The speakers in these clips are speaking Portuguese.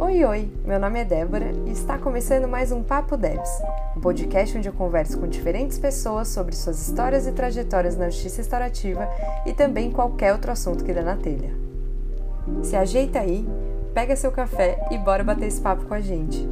Oi, oi! Meu nome é Débora e está começando mais um Papo Debs, um podcast onde eu converso com diferentes pessoas sobre suas histórias e trajetórias na justiça restaurativa e também qualquer outro assunto que dê na telha. Se ajeita aí, pega seu café e bora bater esse papo com a gente.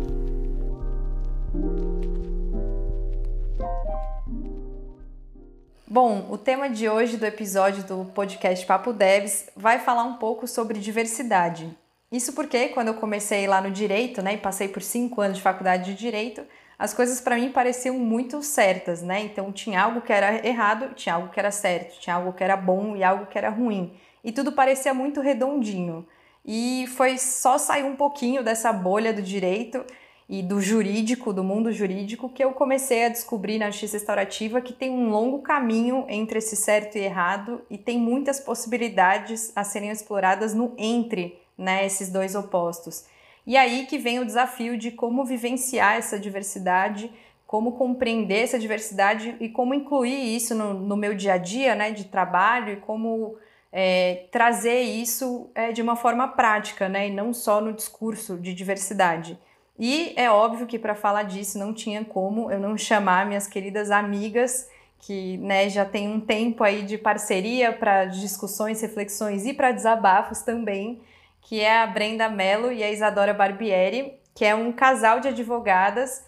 Bom, o tema de hoje do episódio do podcast Papo Devs vai falar um pouco sobre diversidade isso porque quando eu comecei lá no direito, né, e passei por cinco anos de faculdade de direito, as coisas para mim pareciam muito certas, né? Então tinha algo que era errado, tinha algo que era certo, tinha algo que era bom e algo que era ruim. E tudo parecia muito redondinho. E foi só sair um pouquinho dessa bolha do direito e do jurídico, do mundo jurídico, que eu comecei a descobrir na justiça restaurativa que tem um longo caminho entre esse certo e errado e tem muitas possibilidades a serem exploradas no entre né, esses dois opostos. E aí que vem o desafio de como vivenciar essa diversidade, como compreender essa diversidade e como incluir isso no, no meu dia a dia né, de trabalho e como é, trazer isso é, de uma forma prática, né, e não só no discurso de diversidade. E é óbvio que para falar disso não tinha como eu não chamar minhas queridas amigas que né, já tem um tempo aí de parceria para discussões, reflexões e para desabafos também que é a Brenda Mello e a Isadora Barbieri, que é um casal de advogadas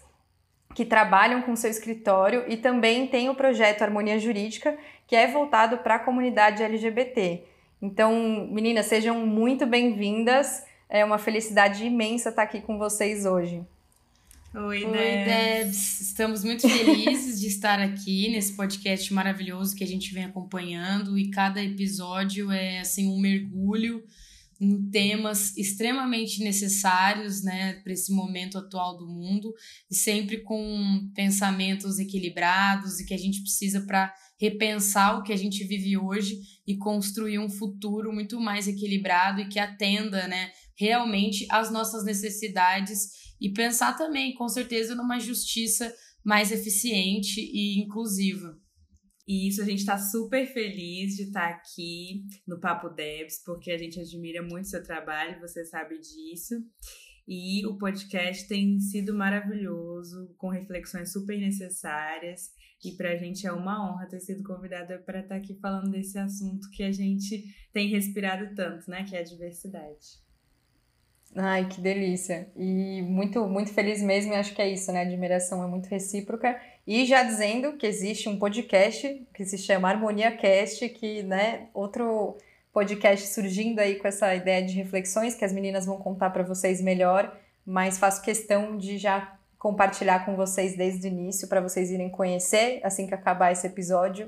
que trabalham com seu escritório e também tem o projeto Harmonia Jurídica, que é voltado para a comunidade LGBT. Então, meninas, sejam muito bem-vindas. É uma felicidade imensa estar aqui com vocês hoje. Oi, Oi Debs. Estamos muito felizes de estar aqui nesse podcast maravilhoso que a gente vem acompanhando e cada episódio é assim um mergulho em temas extremamente necessários né, para esse momento atual do mundo e sempre com pensamentos equilibrados e que a gente precisa para repensar o que a gente vive hoje e construir um futuro muito mais equilibrado e que atenda né, realmente às nossas necessidades e pensar também, com certeza, numa justiça mais eficiente e inclusiva. E isso a gente está super feliz de estar tá aqui no Papo Debs, porque a gente admira muito seu trabalho, você sabe disso. E o podcast tem sido maravilhoso, com reflexões super necessárias. E para a gente é uma honra ter sido convidada para estar tá aqui falando desse assunto que a gente tem respirado tanto, né? Que é a diversidade. Ai, que delícia. E muito, muito feliz mesmo, e acho que é isso, né? A admiração é muito recíproca. E já dizendo que existe um podcast que se chama Harmonia Cast, que, né, outro podcast surgindo aí com essa ideia de reflexões que as meninas vão contar para vocês melhor, mas faço questão de já compartilhar com vocês desde o início para vocês irem conhecer assim que acabar esse episódio.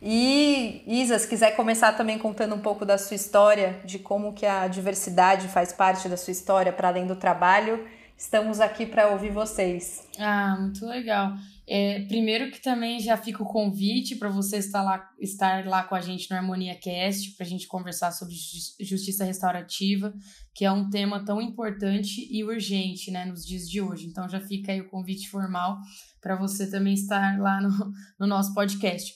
E Isa, se quiser começar também contando um pouco da sua história, de como que a diversidade faz parte da sua história para além do trabalho, estamos aqui para ouvir vocês. Ah, muito legal. É, primeiro que também já fica o convite para você estar lá, estar lá com a gente no Harmonia Cast, para a gente conversar sobre justiça restaurativa, que é um tema tão importante e urgente né, nos dias de hoje. Então já fica aí o convite formal para você também estar lá no, no nosso podcast.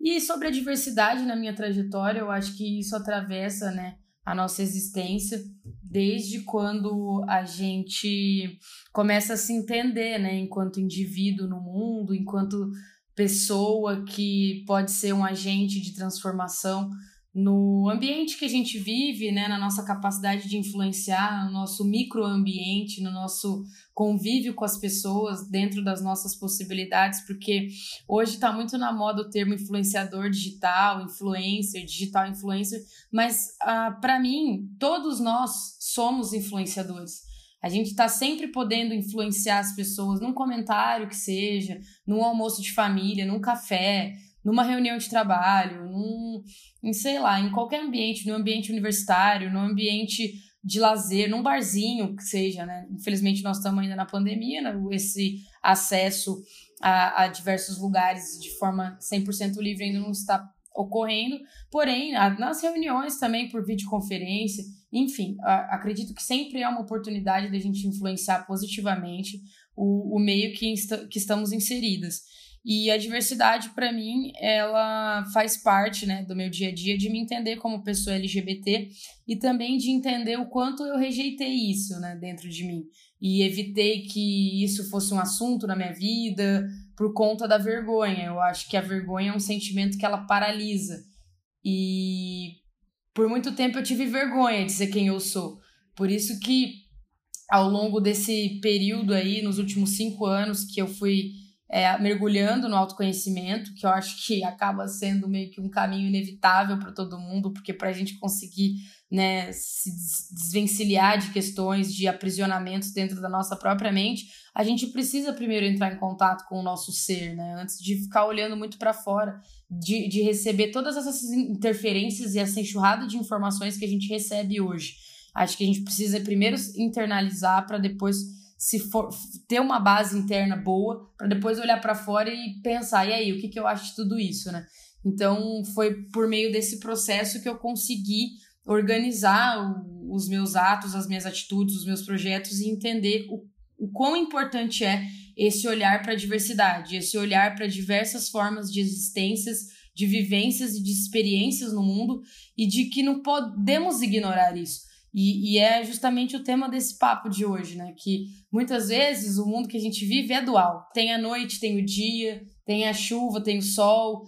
E sobre a diversidade na minha trajetória, eu acho que isso atravessa, né, a nossa existência desde quando a gente começa a se entender, né, enquanto indivíduo no mundo, enquanto pessoa que pode ser um agente de transformação no ambiente que a gente vive, né, na nossa capacidade de influenciar, no nosso microambiente, no nosso convívio com as pessoas, dentro das nossas possibilidades, porque hoje está muito na moda o termo influenciador digital, influencer, digital influencer, mas ah, para mim, todos nós somos influenciadores. A gente está sempre podendo influenciar as pessoas num comentário que seja, num almoço de família, num café, numa reunião de trabalho, num, em sei lá, em qualquer ambiente, no ambiente universitário, no ambiente de lazer, num barzinho que seja, né? Infelizmente nós estamos ainda na pandemia, né? esse acesso a, a diversos lugares de forma 100% livre ainda não está ocorrendo, porém, nas reuniões também por videoconferência, enfim, acredito que sempre é uma oportunidade da gente influenciar positivamente o, o meio que, que estamos inseridas. E a diversidade, para mim, ela faz parte né, do meu dia a dia de me entender como pessoa LGBT e também de entender o quanto eu rejeitei isso né, dentro de mim. E evitei que isso fosse um assunto na minha vida por conta da vergonha. Eu acho que a vergonha é um sentimento que ela paralisa. E por muito tempo eu tive vergonha de ser quem eu sou. Por isso que ao longo desse período aí, nos últimos cinco anos, que eu fui é, mergulhando no autoconhecimento, que eu acho que acaba sendo meio que um caminho inevitável para todo mundo, porque para a gente conseguir né, se desvencilhar de questões de aprisionamentos dentro da nossa própria mente, a gente precisa primeiro entrar em contato com o nosso ser, né, antes de ficar olhando muito para fora, de, de receber todas essas interferências e essa enxurrada de informações que a gente recebe hoje. Acho que a gente precisa primeiro internalizar para depois se for ter uma base interna boa para depois olhar para fora e pensar e aí o que, que eu acho de tudo isso né? Então foi por meio desse processo que eu consegui organizar o, os meus atos as minhas atitudes os meus projetos e entender o, o quão importante é esse olhar para a diversidade esse olhar para diversas formas de existências de vivências e de experiências no mundo e de que não podemos ignorar isso e, e, é justamente o tema desse papo de hoje, né? Que muitas vezes o mundo que a gente vive é dual. Tem a noite, tem o dia, tem a chuva, tem o sol.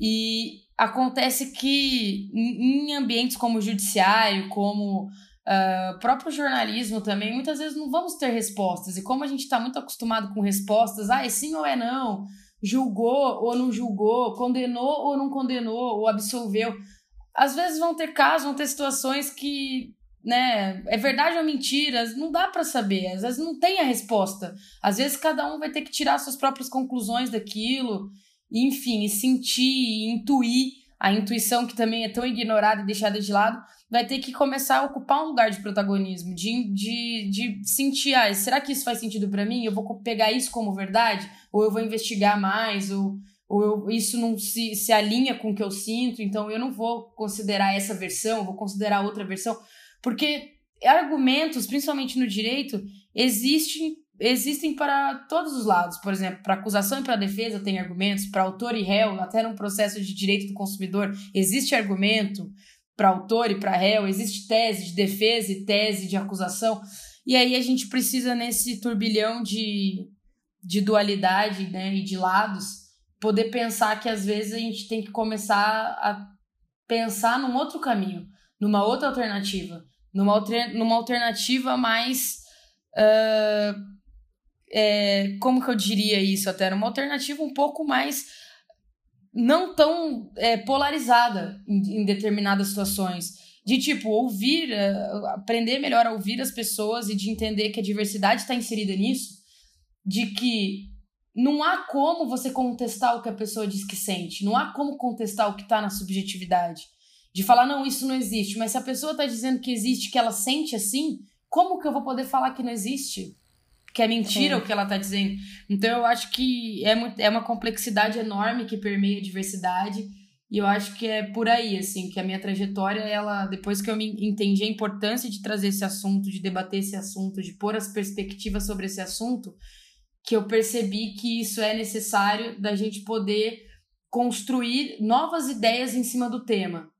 E acontece que em ambientes como o judiciário, como uh, próprio jornalismo também, muitas vezes não vamos ter respostas. E como a gente está muito acostumado com respostas, ah, é sim ou é não, julgou ou não julgou, condenou ou não condenou, ou absolveu. Às vezes vão ter casos, vão ter situações que né? É verdade ou mentira? Não dá para saber. Às vezes não tem a resposta. Às vezes cada um vai ter que tirar suas próprias conclusões daquilo, enfim, e sentir, e intuir. A intuição que também é tão ignorada e deixada de lado, vai ter que começar a ocupar um lugar de protagonismo, de, de, de sentir, ah, será que isso faz sentido para mim? Eu vou pegar isso como verdade? Ou eu vou investigar mais? Ou, ou eu, isso não se, se alinha com o que eu sinto, então eu não vou considerar essa versão, vou considerar outra versão. Porque argumentos, principalmente no direito, existem existem para todos os lados. Por exemplo, para acusação e para defesa tem argumentos, para autor e réu, até num processo de direito do consumidor, existe argumento para autor e para réu, existe tese de defesa e tese de acusação. E aí a gente precisa, nesse turbilhão de, de dualidade né, e de lados, poder pensar que às vezes a gente tem que começar a pensar num outro caminho, numa outra alternativa numa, alter, numa alternativa mais. Uh, é, como que eu diria isso até? Uma alternativa um pouco mais não tão é, polarizada em, em, determinadas situações. De tipo, ouvir, uh, aprender melhor a ouvir as pessoas e de entender que a diversidade está inserida nisso. De que não há como você contestar o que a pessoa diz que sente, não há como contestar o que está na subjetividade de falar, não, isso não existe. Mas se a pessoa está dizendo que existe, que ela sente assim, como que eu vou poder falar que não existe? Que é mentira o que ela está dizendo. Então eu acho que é, muito, é uma complexidade enorme que permeia a diversidade. E eu acho que é por aí, assim, que a minha trajetória, ela, depois que eu me entendi a importância de trazer esse assunto, de debater esse assunto, de pôr as perspectivas sobre esse assunto, que eu percebi que isso é necessário da gente poder construir novas ideias em cima do tema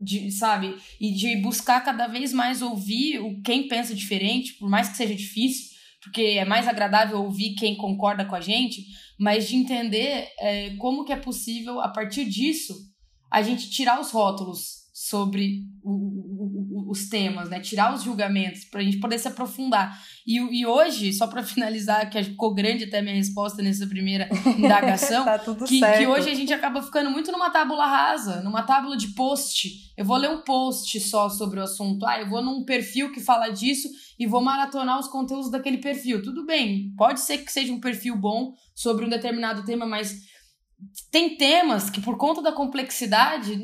de, sabe? E de buscar cada vez mais ouvir o quem pensa diferente, por mais que seja difícil, porque é mais agradável ouvir quem concorda com a gente, mas de entender é, como que é possível, a partir disso, a gente tirar os rótulos sobre o, o, os temas, né? Tirar os julgamentos para a gente poder se aprofundar. E, e hoje, só para finalizar, que ficou grande até a minha resposta nessa primeira indagação, tá que, que, hoje a gente acaba ficando muito numa tábula rasa, numa tábula de post. Eu vou ler um post só sobre o assunto. Ah, eu vou num perfil que fala disso e vou maratonar os conteúdos daquele perfil. Tudo bem, pode ser que seja um perfil bom sobre um determinado tema, mas tem temas que, por conta da complexidade,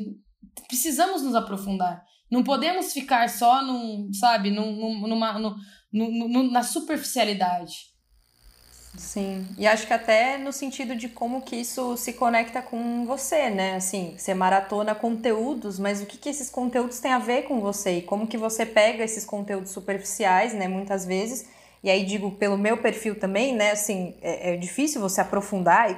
precisamos nos aprofundar. Não podemos ficar só num, sabe, num, numa, num, num, na superficialidade. Sim, e acho que até no sentido de como que isso se conecta com você, né? Assim, você maratona conteúdos, mas o que, que esses conteúdos têm a ver com você? E como que você pega esses conteúdos superficiais, né, muitas vezes, e aí digo pelo meu perfil também, né? Assim, é, é difícil você aprofundar e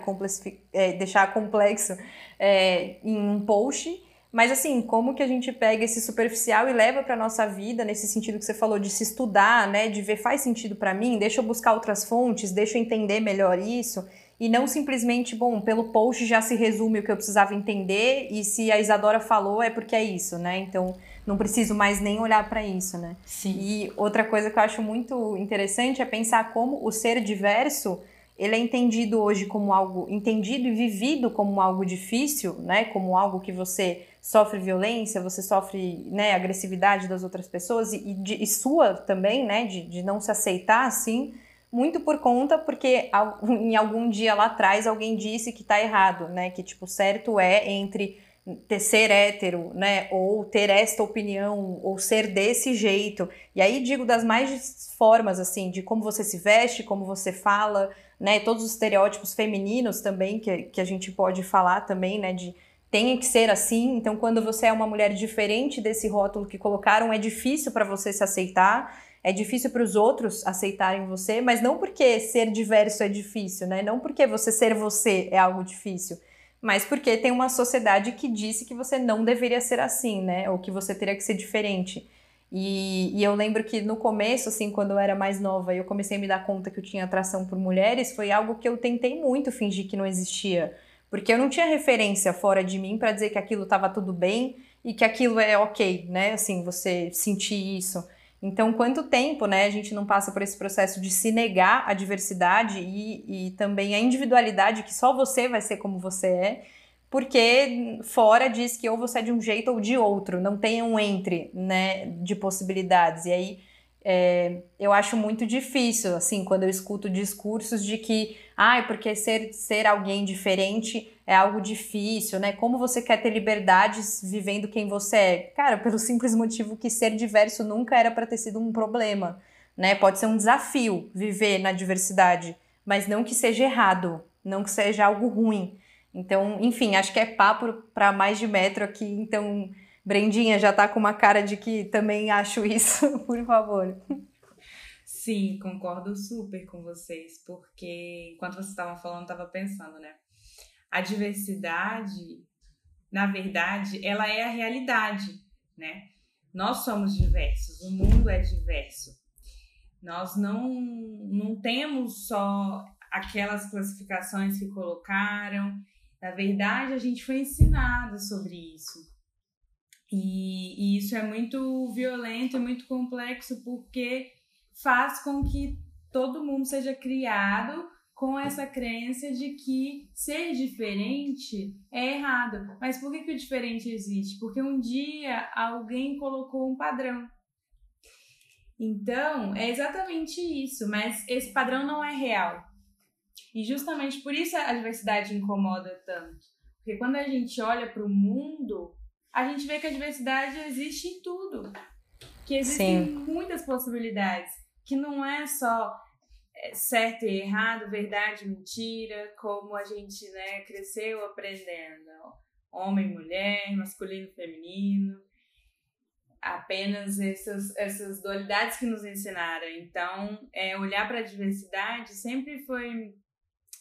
é, deixar complexo é, em um post. Mas assim, como que a gente pega esse superficial e leva para nossa vida nesse sentido que você falou de se estudar, né, de ver faz sentido para mim, deixa eu buscar outras fontes, deixa eu entender melhor isso e não simplesmente, bom, pelo post já se resume o que eu precisava entender e se a Isadora falou é porque é isso, né? Então, não preciso mais nem olhar para isso, né? Sim. E outra coisa que eu acho muito interessante é pensar como o ser diverso ele é entendido hoje como algo entendido e vivido como algo difícil, né? Como algo que você sofre violência, você sofre né, agressividade das outras pessoas e, de, e sua também, né? De, de não se aceitar assim, muito por conta porque em algum dia lá atrás alguém disse que tá errado, né? Que tipo certo é entre ter ser hétero, né, ou ter esta opinião, ou ser desse jeito. E aí digo das mais formas, assim, de como você se veste, como você fala, né, todos os estereótipos femininos também, que, que a gente pode falar também, né, de tem que ser assim. Então, quando você é uma mulher diferente desse rótulo que colocaram, é difícil para você se aceitar, é difícil para os outros aceitarem você, mas não porque ser diverso é difícil, né? Não porque você ser você é algo difícil mas porque tem uma sociedade que disse que você não deveria ser assim, né? Ou que você teria que ser diferente. E, e, eu lembro que no começo, assim, quando eu era mais nova e eu comecei a me dar conta que eu tinha atração por mulheres, foi algo que eu tentei muito fingir que não existia. Porque eu não tinha referência fora de mim para dizer que aquilo estava tudo bem e que aquilo é ok, né? Assim, você sentir isso. Então, quanto tempo né, a gente não passa por esse processo de se negar a diversidade e, e também a individualidade, que só você vai ser como você é, porque fora diz que ou você é de um jeito ou de outro, não tem um entre né, de possibilidades. E aí é, eu acho muito difícil, assim, quando eu escuto discursos de que, ai, ah, porque ser, ser alguém diferente é algo difícil, né? Como você quer ter liberdades vivendo quem você é? Cara, pelo simples motivo que ser diverso nunca era para ter sido um problema, né? Pode ser um desafio viver na diversidade, mas não que seja errado, não que seja algo ruim. Então, enfim, acho que é papo para mais de metro aqui, então Brendinha já tá com uma cara de que também acho isso, por favor. Sim, concordo super com vocês, porque enquanto vocês estavam falando, eu estava pensando, né? A diversidade, na verdade, ela é a realidade, né? Nós somos diversos, o mundo é diverso. Nós não, não temos só aquelas classificações que colocaram. Na verdade, a gente foi ensinado sobre isso. E, e, isso é muito violento e muito complexo porque faz com que todo mundo seja criado com essa crença de que ser diferente é errado. Mas por que, que o diferente existe? Porque um dia alguém colocou um padrão. Então, é exatamente isso, mas esse padrão não é real. E justamente por isso a diversidade incomoda tanto. Porque quando a gente olha para o mundo, a gente vê que a diversidade existe em tudo. Que existem Sim. muitas possibilidades. Que não é só é, certo e errado, verdade, mentira, como a gente né, cresceu aprendendo. Homem, mulher, masculino, feminino. Apenas essas, essas dualidades que nos ensinaram. Então, é, olhar para a diversidade sempre foi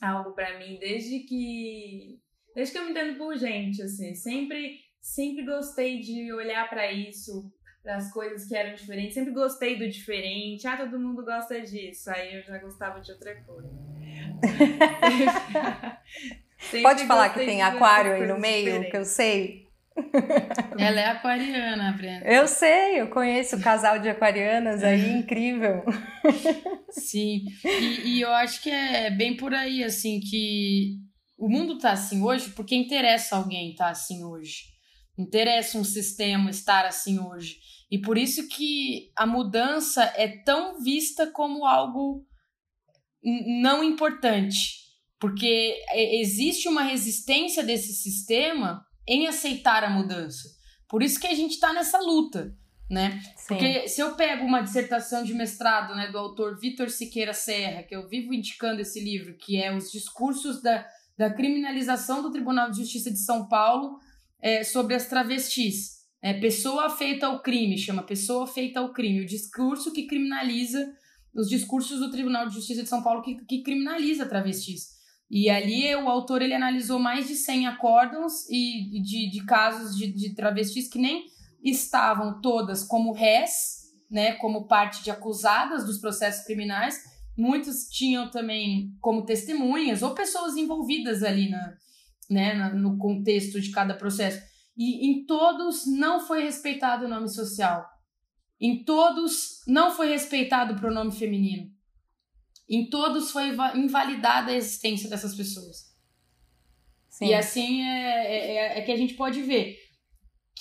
algo para mim desde que desde que eu me entendo por gente, assim, sempre sempre gostei de olhar para isso, as coisas que eram diferentes. Sempre gostei do diferente. Ah, todo mundo gosta disso. Aí eu já gostava de outra coisa. Pode falar que tem aquário aí no meio, diferentes. que eu sei. Ela é aquariana, Brenda. Eu sei, eu conheço o casal de aquarianas aí, incrível. Sim, e, e, eu acho que é bem por aí, assim, que o mundo tá assim hoje porque interessa alguém tá assim hoje interessa um sistema estar assim hoje. E por isso que a mudança é tão vista como algo não importante, porque existe uma resistência desse sistema em aceitar a mudança. Por isso que a gente está nessa luta, né? Sim. Porque se eu pego uma dissertação de mestrado, né, do autor Vitor Siqueira Serra, que eu vivo indicando esse livro, que é os discursos da, da criminalização do Tribunal de Justiça de São Paulo é, sobre as travestis. É, pessoa feita ao crime, chama pessoa feita ao crime, o discurso que criminaliza os discursos do Tribunal de Justiça de São Paulo que, que criminaliza travestis. E ali o autor ele analisou mais de 100 acórdãos e de, de casos de, de travestis que nem estavam todas como réis, né, como parte de acusadas dos processos criminais, muitos tinham também como testemunhas ou pessoas envolvidas ali na, né, no contexto de cada processo. E em todos não foi respeitado o nome social. Em todos não foi respeitado o pronome feminino. Em todos foi invalidada a existência dessas pessoas. Sim. E assim é, é, é, é, que a gente pode ver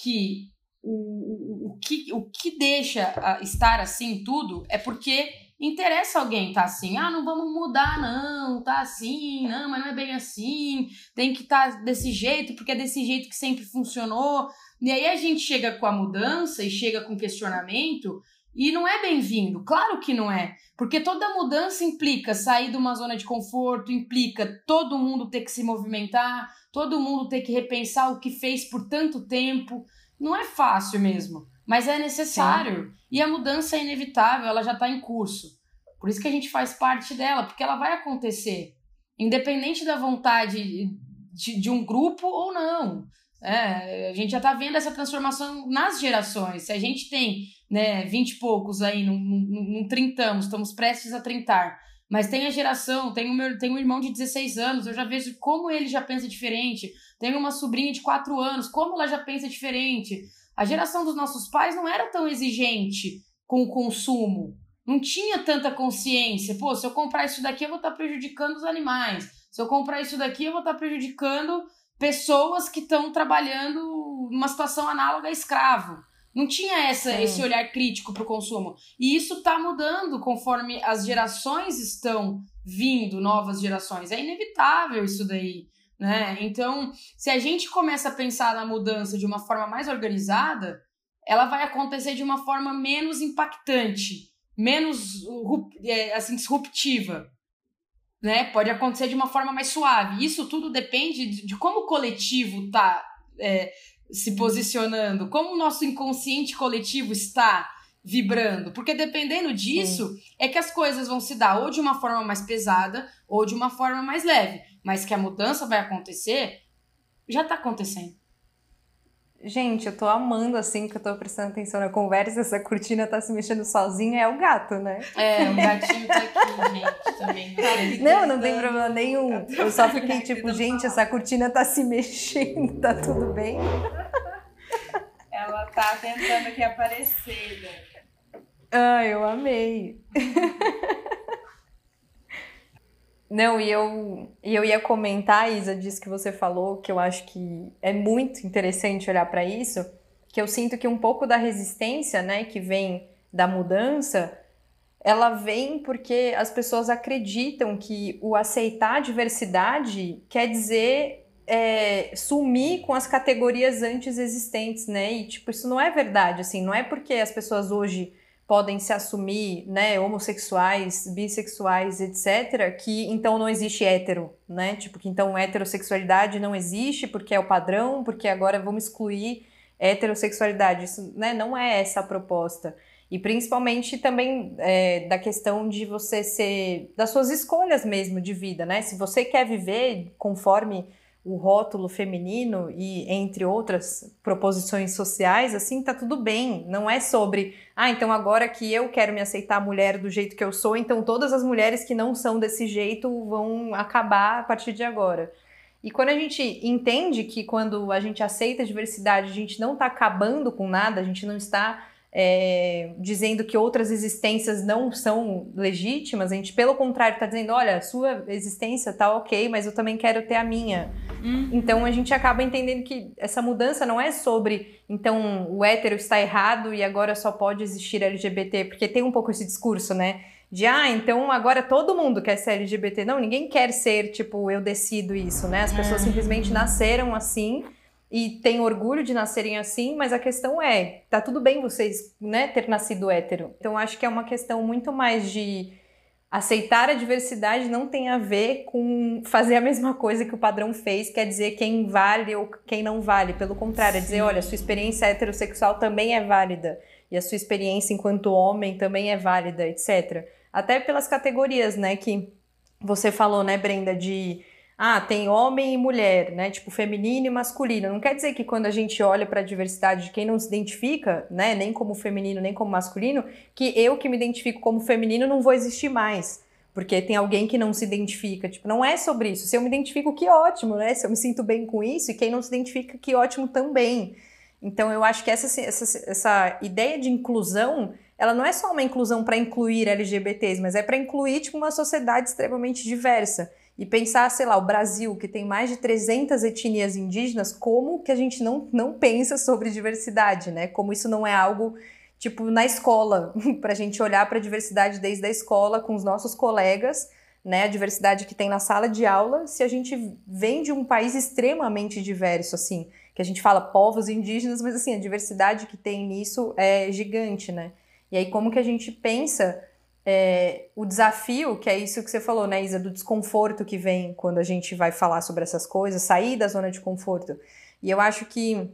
que o, o, o, que, o que deixa estar assim tudo é porque interessa alguém tá assim, ah, não vamos mudar não, tá assim, não, mas não é bem assim, tem que estar tá desse jeito, porque é desse jeito que sempre funcionou. E aí a gente chega com a mudança e chega com questionamento e não é bem-vindo, claro que não é, porque toda mudança implica sair de uma zona de conforto, implica todo mundo ter que se movimentar, todo mundo ter que repensar o que fez por tanto tempo. Não é fácil mesmo, mas é necessário. Sim. E a mudança é inevitável, ela já está em curso. Por isso que a gente faz parte dela, porque ela vai acontecer, independente da vontade de, de um grupo ou não. É, a gente já está vendo essa transformação nas gerações. Se a gente tem né, 20 e poucos aí, não, não, não trintamos, estamos prestes a trintar, mas tem a geração, tem o meu, tem um irmão de 16 anos, eu já vejo como ele já pensa diferente. Tenho uma sobrinha de 4 anos, como ela já pensa diferente. A geração dos nossos pais não era tão exigente com o consumo. Não tinha tanta consciência. Pô, se eu comprar isso daqui, eu vou estar prejudicando os animais. Se eu comprar isso daqui, eu vou estar prejudicando pessoas que estão trabalhando numa situação análoga a escravo. Não tinha essa, esse olhar crítico para o consumo. E isso está mudando conforme as gerações estão vindo, novas gerações. É inevitável isso daí. Né? Então, se a gente começa a pensar na mudança de uma forma mais organizada, ela vai acontecer de uma forma menos impactante, menos é, assim, disruptiva né? Pode acontecer de uma forma mais suave. Isso tudo depende de, como o coletivo está é, se posicionando, como o nosso inconsciente coletivo está vibrando. Porque dependendo disso, é que as coisas vão se dar ou de uma forma mais pesada ou de uma forma mais leve. Mas que a mudança vai acontecer, já está acontecendo. Gente, eu tô amando assim que eu tô prestando atenção na conversa, essa cortina tá se mexendo sozinha, é o gato, né? É, o gatinho tá aqui, gente, também. Não, não tem problema nenhum. Eu só fiquei tipo, gente, essa cortina tá se mexendo, tá tudo bem? Ela tá tentando aqui aparecer, né? Ah, eu amei. Não, e eu, e eu ia comentar, Isa, disso que você falou, que eu acho que é muito interessante olhar para isso, que eu sinto que um pouco da resistência, né, que vem da mudança, ela vem porque as pessoas acreditam que o aceitar a diversidade quer dizer é, sumir com as categorias antes existentes, né? E tipo, isso não é verdade, assim, não é porque as pessoas hoje podem se assumir, né, homossexuais, bissexuais, etc, que então não existe hétero, né? Tipo, que então heterossexualidade não existe porque é o padrão, porque agora vamos excluir heterossexualidade. Isso, né, não é essa a proposta. E principalmente também é, da questão de você ser, das suas escolhas mesmo de vida, né? Se você quer viver conforme o rótulo feminino e entre outras proposições sociais, assim, tá tudo bem. Não é sobre, ah, então agora que eu quero me aceitar mulher do jeito que eu sou, então todas as mulheres que não são desse jeito vão acabar a partir de agora. E quando a gente entende que quando a gente aceita a diversidade, a gente não está acabando com nada, a gente não está é, dizendo que outras existências não são legítimas, a gente, pelo contrário, está dizendo: olha, a sua existência está ok, mas eu também quero ter a minha. Uhum. Então a gente acaba entendendo que essa mudança não é sobre, então, o hétero está errado e agora só pode existir LGBT, porque tem um pouco esse discurso, né? De, ah, então agora todo mundo quer ser LGBT. Não, ninguém quer ser, tipo, eu decido isso, né? As pessoas uhum. simplesmente nasceram assim e têm orgulho de nascerem assim, mas a questão é, tá tudo bem vocês, né, ter nascido hétero. Então acho que é uma questão muito mais de aceitar a diversidade não tem a ver com fazer a mesma coisa que o padrão fez, quer dizer quem vale ou quem não vale. Pelo contrário, é dizer, olha, sua experiência heterossexual também é válida e a sua experiência enquanto homem também é válida, etc. até pelas categorias, né, que você falou, né, Brenda, de ah, tem homem e mulher, né? Tipo, feminino e masculino. Não quer dizer que quando a gente olha para a diversidade de quem não se identifica, né, nem como feminino, nem como masculino, que eu que me identifico como feminino não vou existir mais. Porque tem alguém que não se identifica. Tipo, não é sobre isso. Se eu me identifico, que ótimo, né? Se eu me sinto bem com isso, e quem não se identifica, que ótimo também. Então, eu acho que essa, essa, essa ideia de inclusão, ela não é só uma inclusão para incluir LGBTs, mas é para incluir tipo, uma sociedade extremamente diversa e pensar, sei lá, o Brasil, que tem mais de 300 etnias indígenas, como que a gente não, não pensa sobre diversidade, né? Como isso não é algo, tipo, na escola, para a gente olhar para a diversidade desde a escola com os nossos colegas, né? A diversidade que tem na sala de aula, se a gente vem de um país extremamente diverso, assim, que a gente fala povos indígenas, mas assim, a diversidade que tem nisso é gigante, né? E aí, como que a gente pensa é, o desafio, que é isso que você falou, né, Isa, do desconforto que vem quando a gente vai falar sobre essas coisas, sair da zona de conforto. E eu acho que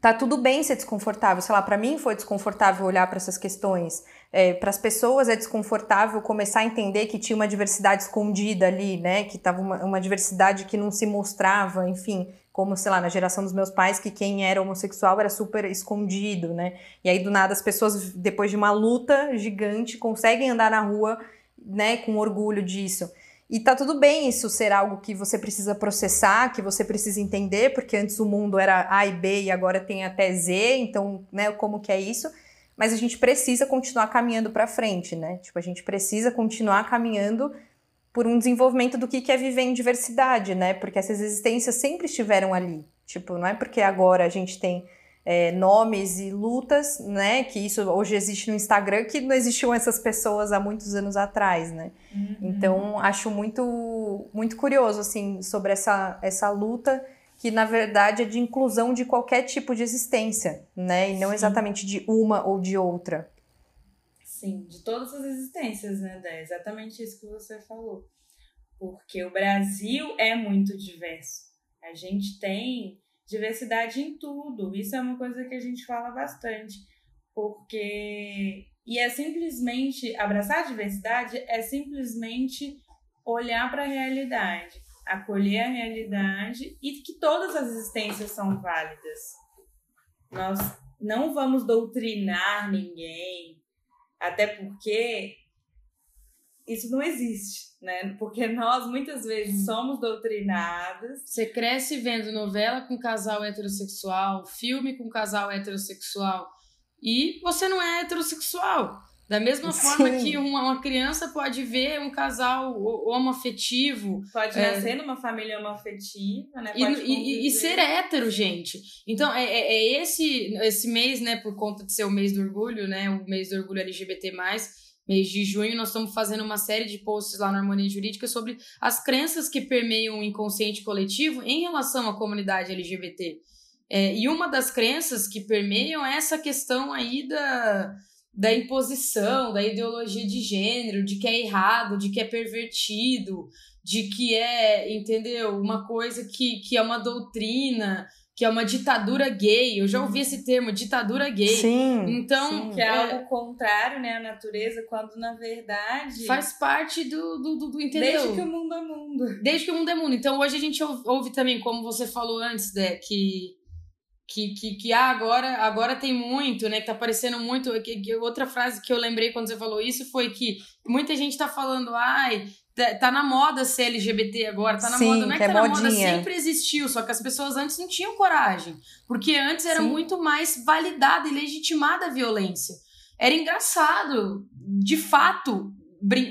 tá tudo bem ser desconfortável. Sei lá, para mim foi desconfortável olhar para essas questões. É, para as pessoas é desconfortável começar a entender que tinha uma diversidade escondida ali, né? Que tava uma, uma diversidade que não se mostrava, enfim como, sei lá, na geração dos meus pais, que quem era homossexual era super escondido, né? E aí, do nada, as pessoas, depois de uma luta gigante, conseguem andar na rua, né, com orgulho disso. E tá tudo bem isso ser algo que você precisa processar, que você precisa entender, porque antes o mundo era A e B e agora tem até Z, então, né, como que é isso? Mas a gente precisa continuar caminhando para frente, né? Tipo, a gente precisa continuar caminhando por um desenvolvimento do que é viver em diversidade, né? Porque essas existências sempre estiveram ali. Tipo, não é porque agora a gente tem é, nomes e lutas, né? Que isso hoje existe no Instagram, que não existiam essas pessoas há muitos anos atrás, né? Uhum. Então, acho muito, muito curioso, assim, sobre essa, essa luta que, na verdade, é de inclusão de qualquer tipo de existência, né? E não Sim. exatamente de uma ou de outra. Sim, de todas as existências, né, Dé? Exatamente isso que você falou. Porque o Brasil é muito diverso. A gente tem diversidade em tudo. Isso é uma coisa que a gente fala bastante. Porque. E é simplesmente. Abraçar a diversidade é simplesmente olhar para a realidade, acolher a realidade e que todas as existências são válidas. Nós não vamos doutrinar ninguém, até porque isso não existe, né? Porque nós muitas vezes hum. somos doutrinadas. Você cresce vendo novela com casal heterossexual, filme com casal heterossexual, e você não é heterossexual. Da mesma Sim. forma que uma, uma, criança pode ver um casal homoafetivo. Pode é, nascer numa família homoafetiva, né? E, e, e, ser hétero, gente. Então, é, é, é, esse, esse mês, né, por conta de ser o mês do orgulho, né? O mês do orgulho LGBT, mês de junho, nós estamos fazendo uma série de posts lá no Harmonia Jurídica sobre as crenças que permeiam o inconsciente coletivo em relação à comunidade LGBT. É, e uma das crenças que permeiam é essa questão aí da da imposição, da ideologia de gênero, de que é errado, de que é pervertido, de que é, entendeu? Uma coisa que, que é uma doutrina, que é uma ditadura gay. Eu já ouvi esse termo, ditadura gay. Sim. Então. Sim. Que é, é, algo contrário, né, à natureza, quando na verdade. Faz parte do, do, do, do, entendeu? Desde que o mundo é mundo. Desde que o mundo é mundo. Então hoje a gente ouve, ouve também, como você falou antes, né, que que, que, que ah, agora, agora tem muito, né? Que tá aparecendo muito. Que, que, outra frase que eu lembrei quando você falou isso foi que muita gente tá falando, ai, tá, tá na moda ser LGBT agora, tá na Sim, moda. Não é que, que tá é na moda, sempre existiu, só que as pessoas antes não tinham coragem. Porque antes era Sim. muito mais validada e legitimada a violência. Era engraçado, de fato,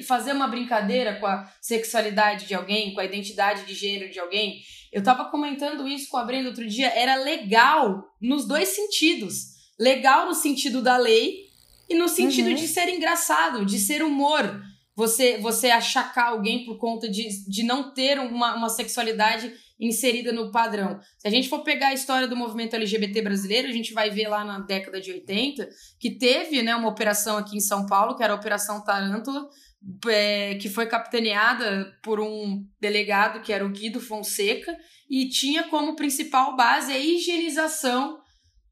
fazer uma brincadeira com a sexualidade de alguém, com a identidade de gênero de alguém. Eu tava comentando isso com a Brenda outro dia, era legal nos dois sentidos. Legal no sentido da lei e no sentido uhum. de ser engraçado, de ser humor. Você você achacar alguém por conta de, de não ter uma, uma sexualidade inserida no padrão. Se a gente for pegar a história do movimento LGBT brasileiro, a gente vai ver lá na década de 80 que teve né, uma operação aqui em São Paulo, que era a Operação Tarântula, é, que foi capitaneada por um delegado que era o Guido Fonseca e tinha como principal base a higienização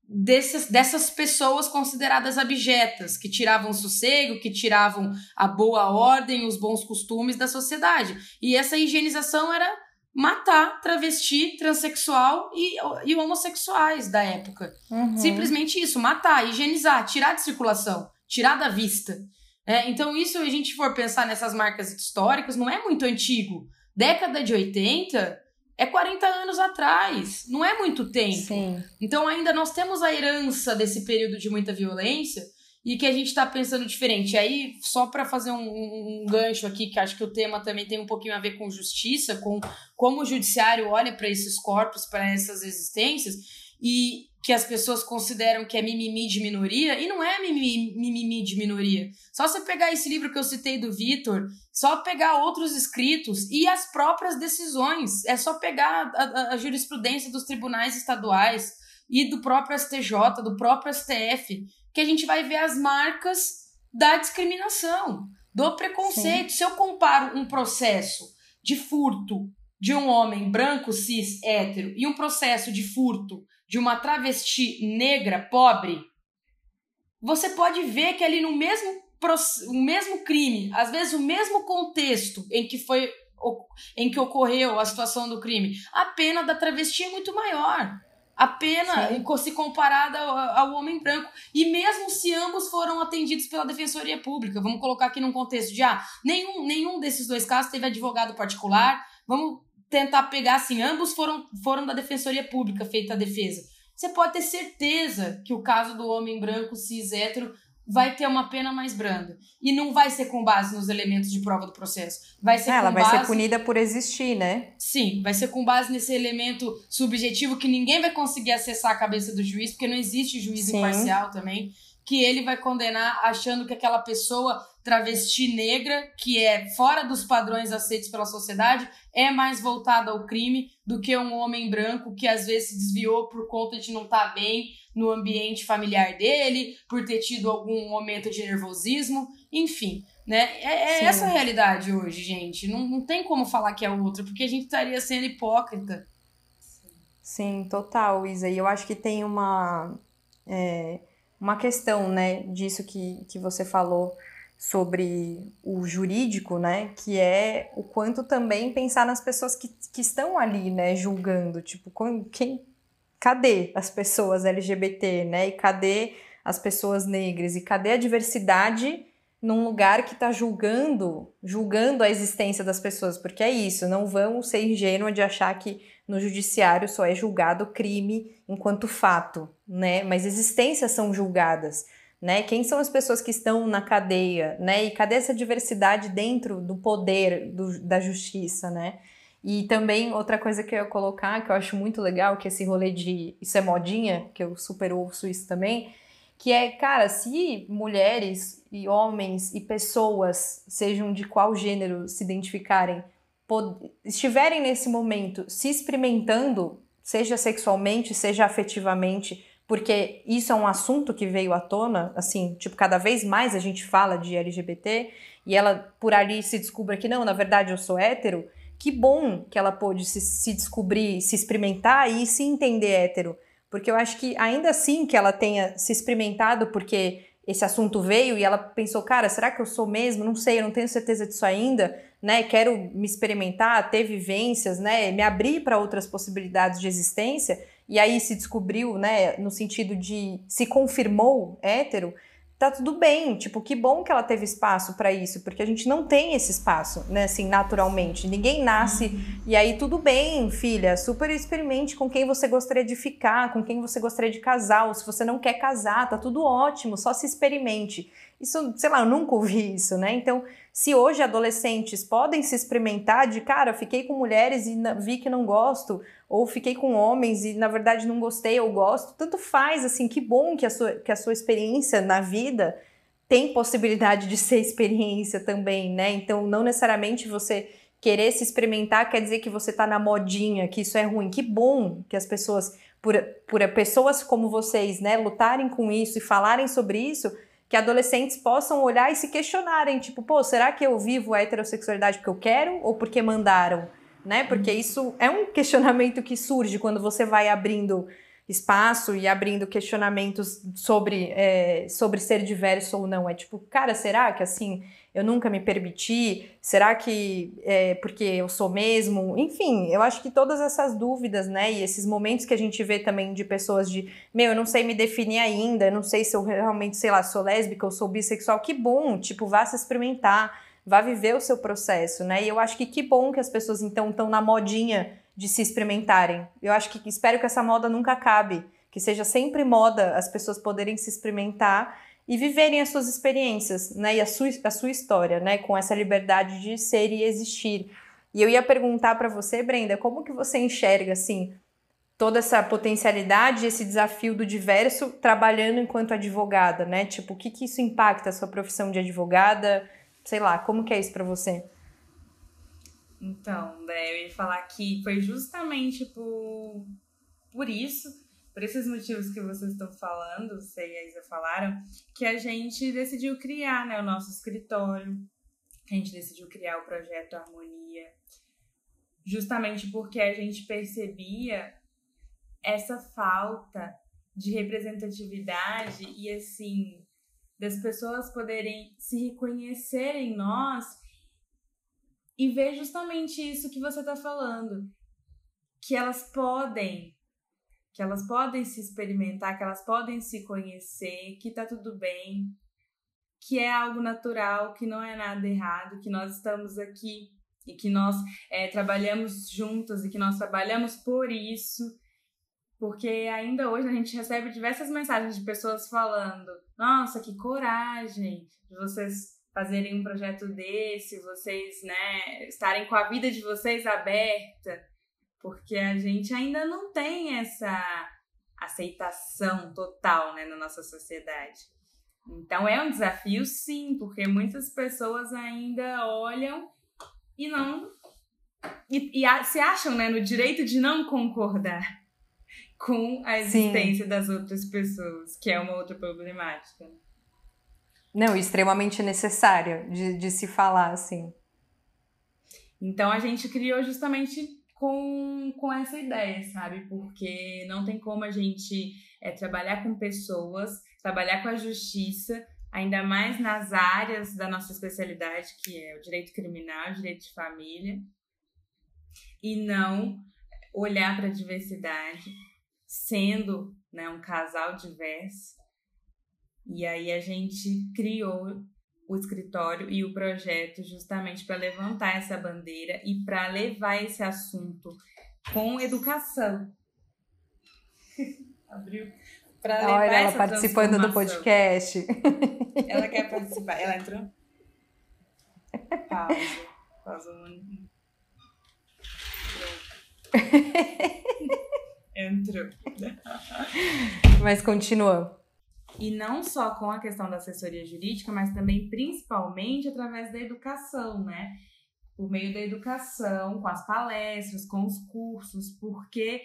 desses, dessas pessoas consideradas abjetas, que tiravam o sossego, que tiravam a boa ordem, os bons costumes da sociedade. E essa higienização era matar travesti, transexual e, e homossexuais da época. Uhum. Simplesmente isso, matar, higienizar, tirar de circulação, tirar da vista. É, então, isso, a gente for pensar nessas marcas históricas, não é muito antigo. Década de 80 é 40 anos atrás, não é muito tempo. Sim. Então, ainda nós temos a herança desse período de muita violência e que a gente está pensando diferente. E aí, só para fazer um, um, gancho aqui, que acho que o tema também tem um pouquinho a ver com justiça, com como o judiciário olha para esses corpos, para essas existências, e que as pessoas consideram que é mimimi de minoria, e não é mimimi, mimimi de minoria. Só você pegar esse livro que eu citei do Vitor, só pegar outros escritos e as próprias decisões. É só pegar a, a, a jurisprudência dos tribunais estaduais e do próprio STJ, do próprio STF, que a gente vai ver as marcas da discriminação, do preconceito. Sim. Se eu comparo um processo de furto de um homem branco, cis, hétero, e um processo de furto de uma travesti negra, pobre, você pode ver que ali no mesmo, o mesmo crime, às vezes o mesmo contexto em que foi em que ocorreu a situação do crime, a pena da travesti é muito maior a pena Sim. se comparada ao, ao, homem branco. E mesmo se ambos foram atendidos pela Defensoria Pública, vamos colocar aqui num contexto de ah, nenhum, nenhum desses dois casos teve advogado particular, vamos tentar pegar assim, ambos foram, foram da Defensoria Pública feita a defesa. Você pode ter certeza que o caso do homem branco cis hétero vai ter uma pena mais branda. E não vai ser com base nos elementos de prova do processo. Vai ser é, Ela vai base... ser punida por existir, né? Sim, vai ser com base nesse elemento subjetivo que ninguém vai conseguir acessar a cabeça do juiz, porque não existe juiz Sim. imparcial também, que ele vai condenar achando que aquela pessoa travesti negra, que é fora dos padrões aceitos pela sociedade, é mais voltada ao crime do que um homem branco que às vezes se desviou por conta de não estar tá bem no ambiente familiar dele, por ter tido algum momento de nervosismo, enfim. Né? É, é essa a realidade hoje, gente. Não, não tem como falar que é outra, porque a gente estaria sendo hipócrita. Sim, total, Isa. E eu acho que tem uma, é, uma questão né, disso que, que você falou sobre o jurídico, né? Que é o quanto também pensar nas pessoas que, que estão ali, né? Julgando, tipo, quem, cadê as pessoas LGBT, né? E cadê as pessoas negras? E cadê a diversidade num lugar que está julgando, julgando a existência das pessoas? Porque é isso, não vão ser ingênua de achar que no judiciário só é julgado crime enquanto fato, né? Mas existências são julgadas. Né? Quem são as pessoas que estão na cadeia, né? E cadê essa diversidade dentro do poder do, da justiça, né? E também outra coisa que eu ia colocar, que eu acho muito legal, que esse rolê de isso é modinha, que eu super ouço isso também, que é, cara, se mulheres e homens e pessoas, sejam de qual gênero se identificarem, estiverem nesse momento se experimentando, seja sexualmente, seja afetivamente, porque isso é um assunto que veio à tona, assim, tipo, cada vez mais a gente fala de LGBT e ela por ali se descobre que não, na verdade eu sou hétero que bom que ela pôde se, se descobrir, se experimentar e se entender hétero. Porque eu acho que ainda assim que ela tenha se experimentado, porque esse assunto veio e ela pensou, cara, será que eu sou mesmo? Não sei, eu não tenho certeza disso ainda, né? Quero me experimentar, ter vivências, né? Me abrir para outras possibilidades de existência. E aí se descobriu, né? No sentido de se confirmou hétero tá tudo bem, tipo, que bom que ela teve espaço para isso, porque a gente não tem esse espaço, né, assim, naturalmente. Ninguém nasce uhum. e aí tudo bem, filha, super experimente com quem você gostaria de ficar, com quem você gostaria de casar, ou se você não quer casar, tá tudo ótimo, só se experimente. Isso, sei lá, eu nunca ouvi isso, né? Então, se hoje adolescentes podem se experimentar de, cara, fiquei com mulheres e vi que não gosto, ou fiquei com homens e na verdade não gostei ou gosto, tanto faz, assim, que bom que a sua, que a sua experiência na vida tem possibilidade de ser experiência também, né? Então, não necessariamente você querer se experimentar quer dizer que você tá na modinha, que isso é ruim. Que bom que as pessoas, por, por pessoas como vocês, né, lutarem com isso e falarem sobre isso, que adolescentes possam olhar e se questionarem, tipo, pô, será que eu vivo a heterossexualidade porque eu quero ou porque mandaram? Né? Porque uhum. isso é um questionamento que surge quando você vai abrindo espaço e abrindo questionamentos sobre, é, sobre ser diverso ou não. É tipo, cara, será que assim eu nunca me permiti? Será que é porque eu sou mesmo? Enfim, eu acho que todas essas dúvidas, né, e esses momentos que a gente vê também de pessoas de, meu, eu não sei me definir ainda, eu não sei se eu realmente, sei lá, sou lésbica ou sou bissexual, que bom, tipo, vá se experimentar, vá viver o seu processo, né? E eu acho que que bom que as pessoas então estão na modinha de se experimentarem. Eu acho que espero que essa moda nunca acabe, que seja sempre moda as pessoas poderem se experimentar e viverem as suas experiências, né, e a sua, a sua história, né, com essa liberdade de ser e existir. E eu ia perguntar para você, Brenda, como que você enxerga assim toda essa potencialidade, esse desafio do diverso trabalhando enquanto advogada, né? Tipo, o que que isso impacta a sua profissão de advogada? Sei lá, como que é isso para você? Então, né, eu ia falar que foi justamente por, por isso por esses motivos que vocês estão falando, você e a Isa falaram, que a gente decidiu criar né, o nosso escritório, a gente decidiu criar o projeto Harmonia, justamente porque a gente percebia essa falta de representatividade e assim das pessoas poderem se reconhecer em nós e ver justamente isso que você está falando, que elas podem que elas podem se experimentar, que elas podem se conhecer, que tá tudo bem, que é algo natural, que não é nada errado, que nós estamos aqui e que nós é, trabalhamos juntas e que nós trabalhamos por isso. Porque ainda hoje a gente recebe diversas mensagens de pessoas falando: nossa, que coragem de vocês fazerem um projeto desse, vocês, né, estarem com a vida de vocês aberta porque a gente ainda não tem essa aceitação total né, na nossa sociedade. Então é um desafio, sim, porque muitas pessoas ainda olham e não. E, e se acham né, no direito de não concordar com a existência sim. das outras pessoas, que é uma outra problemática. Não, extremamente necessária de, de se falar, assim. Então a gente criou justamente com, com essa ideia, sabe? Porque não tem como a gente é, trabalhar com pessoas, trabalhar com a justiça, ainda mais nas áreas da nossa especialidade, que é o direito criminal, direito de família, e não olhar para a diversidade sendo né, um casal diverso. E aí a gente criou o escritório e o projeto justamente para levantar essa bandeira e para levar esse assunto com educação. Abriu. Para levar Olha, ela participando do podcast. Ela quer participar. Ela entrou? Pausa. Pausa. Entrou. Mas continua. E não só com a questão da assessoria jurídica, mas também principalmente através da educação, né? Por meio da educação, com as palestras, com os cursos, porque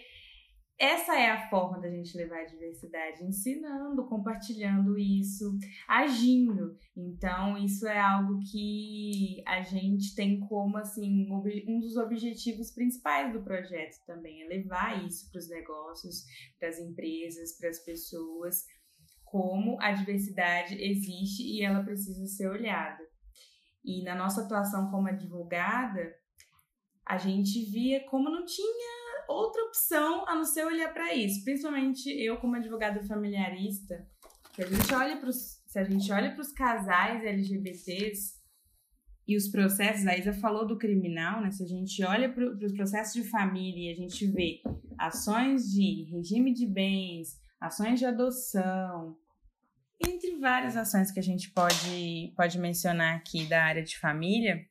essa é a forma da gente levar a diversidade, ensinando, compartilhando isso, agindo. Então, isso é algo que a gente tem como, assim, um dos objetivos principais do projeto também, é levar isso para os negócios, para as empresas, para as pessoas, como a diversidade existe e ela precisa ser olhada. E na nossa atuação como advogada, a gente via como não tinha outra opção a não ser olhar para isso. Principalmente eu como advogada familiarista, que a gente olha se a gente olha para os casais LGBTs e os processos, a Isa falou do criminal, né? Se a gente olha para os processos de família e a gente vê ações de regime de bens, ações de adoção, entre várias ações que a gente pode, pode mencionar aqui da área de família,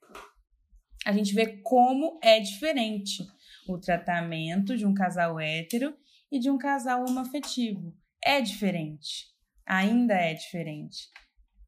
a gente vê como é diferente o tratamento de um casal hétero e de um casal homoafetivo. É diferente, ainda é diferente.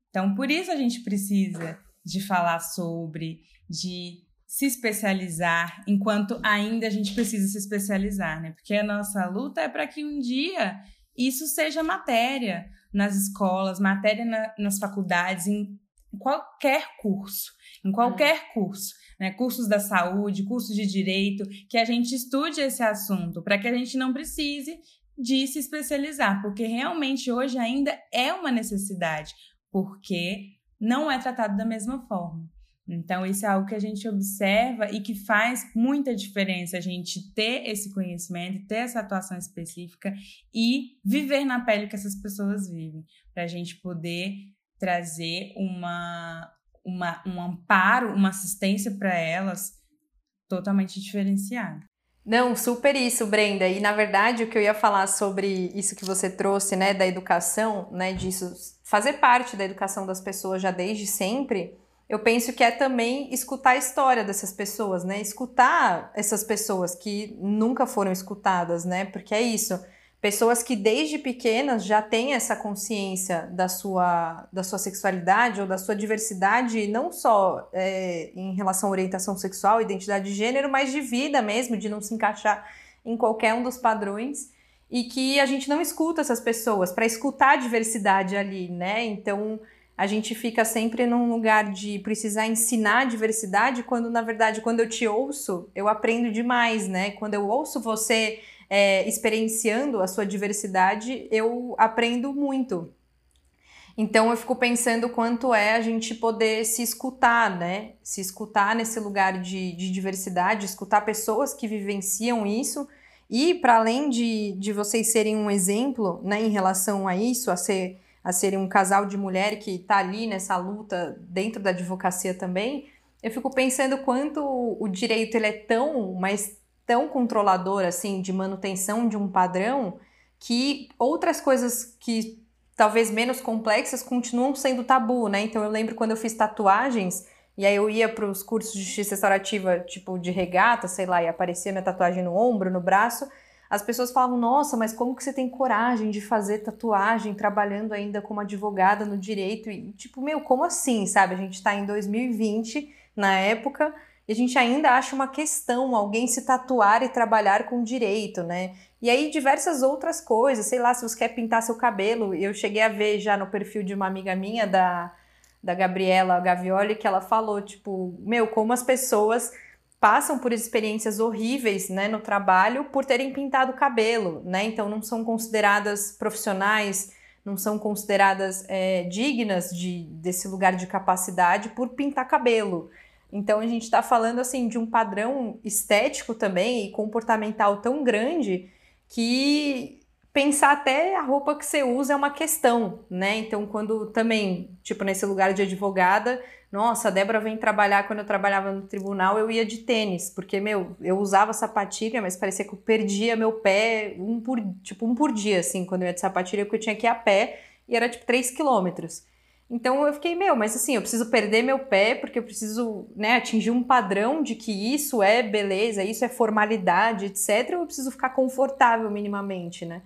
Então, por isso a gente precisa de falar sobre, de se especializar, enquanto ainda a gente precisa se especializar, né? Porque a nossa luta é para que um dia isso seja matéria nas escolas, matéria na, nas faculdades, em qualquer curso, em qualquer é. curso, né? Cursos da saúde, cursos de direito, que a gente estude esse assunto, para que a gente não precise de se especializar, porque realmente hoje ainda é uma necessidade, porque não é tratado da mesma forma. Então, isso é algo que a gente observa e que faz muita diferença a gente ter esse conhecimento, ter essa atuação específica e viver na pele que essas pessoas vivem, para a gente poder trazer uma, uma, um amparo, uma assistência para elas totalmente diferenciada. Não, super isso, Brenda. E na verdade, o que eu ia falar sobre isso que você trouxe, né, da educação, né, disso fazer parte da educação das pessoas já desde sempre, eu penso que é também escutar a história dessas pessoas, né? Escutar essas pessoas que nunca foram escutadas, né? Porque é isso pessoas que desde pequenas já têm essa consciência da sua, da sua sexualidade ou da sua diversidade, não só é, em relação à orientação sexual, identidade de gênero, mas de vida mesmo, de não se encaixar em qualquer um dos padrões. E que a gente não escuta essas pessoas para escutar a diversidade ali, né? Então a gente fica sempre num lugar de precisar ensinar a diversidade, quando na verdade, quando eu te ouço, eu aprendo demais, né? Quando eu ouço você é, experienciando a sua diversidade, eu aprendo muito. Então eu fico pensando quanto é a gente poder se escutar, né? Se escutar nesse lugar de, de diversidade, escutar pessoas que vivenciam isso. E para além de, de vocês serem um exemplo né, em relação a isso, a, ser, a serem um casal de mulher que está ali nessa luta dentro da advocacia também, eu fico pensando quanto o direito ele é tão, mas tão controlador assim de manutenção de um padrão que outras coisas que talvez menos complexas continuam sendo tabu, né? Então eu lembro quando eu fiz tatuagens e aí eu ia para os cursos de justiça restaurativa, tipo de regata, sei lá, e aparecia minha tatuagem no ombro, no braço, as pessoas falavam: "Nossa, mas como que você tem coragem de fazer tatuagem trabalhando ainda como advogada no direito?" E tipo, meu, como assim, sabe? A gente está em 2020, na época, e a gente ainda acha uma questão alguém se tatuar e trabalhar com direito, né? E aí diversas outras coisas, sei lá, se você quer pintar seu cabelo, eu cheguei a ver já no perfil de uma amiga minha, da, da Gabriela Gavioli, que ela falou, tipo, meu, como as pessoas passam por experiências horríveis, né, no trabalho por terem pintado o cabelo, né? Então não são consideradas profissionais, não são consideradas é, dignas de, desse lugar de capacidade por pintar cabelo. Então a gente está falando assim de um padrão estético também e comportamental tão grande que pensar até a roupa que você usa é uma questão, né? Então quando também, tipo nesse lugar de advogada, nossa, a Débora vem trabalhar quando eu trabalhava no tribunal, eu ia de tênis, porque meu, eu usava sapatilha, mas parecia que eu perdia meu pé um por, tipo um por dia assim, quando eu ia de sapatilha, porque eu tinha que ir a pé e era tipo 3 quilômetros. Então eu fiquei, meu, mas assim, eu preciso perder meu pé porque eu preciso né, atingir um padrão de que isso é beleza, isso é formalidade, etc. Eu preciso ficar confortável minimamente, né?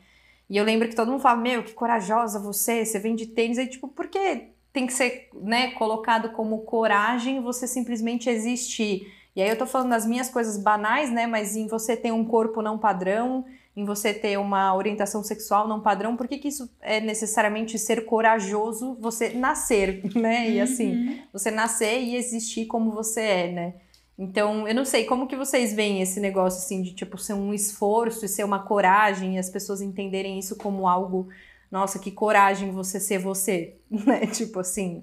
E eu lembro que todo mundo fala, meu, que corajosa você, você vem de tênis. Aí, tipo, por que tem que ser né, colocado como coragem você simplesmente existir? E aí eu tô falando das minhas coisas banais, né? Mas em você ter um corpo não padrão, em você ter uma orientação sexual não padrão, por que, que isso é necessariamente ser corajoso você nascer, né? E assim, uhum. você nascer e existir como você é, né? Então, eu não sei, como que vocês veem esse negócio assim de tipo ser um esforço e ser uma coragem e as pessoas entenderem isso como algo, nossa, que coragem você ser você, né? Tipo assim.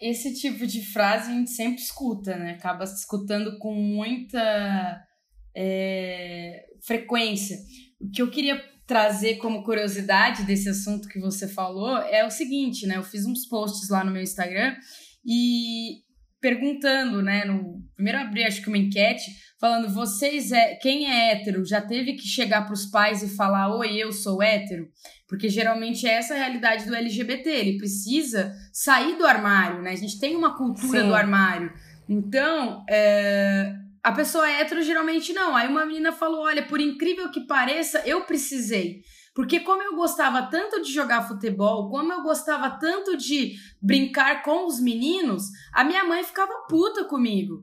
Esse tipo de frase a gente sempre escuta, né? Acaba escutando com muita é, frequência. O que eu queria trazer como curiosidade desse assunto que você falou é o seguinte, né? Eu fiz uns posts lá no meu Instagram e perguntando, né? No primeiro abri acho que uma enquete falando vocês é quem é hétero já teve que chegar para os pais e falar oi eu sou hétero porque geralmente é essa a realidade do LGBT ele precisa sair do armário, né? A gente tem uma cultura Sim. do armário, então é, a pessoa hétero geralmente não. Aí uma menina falou: olha, por incrível que pareça, eu precisei. Porque como eu gostava tanto de jogar futebol, como eu gostava tanto de brincar com os meninos, a minha mãe ficava puta comigo.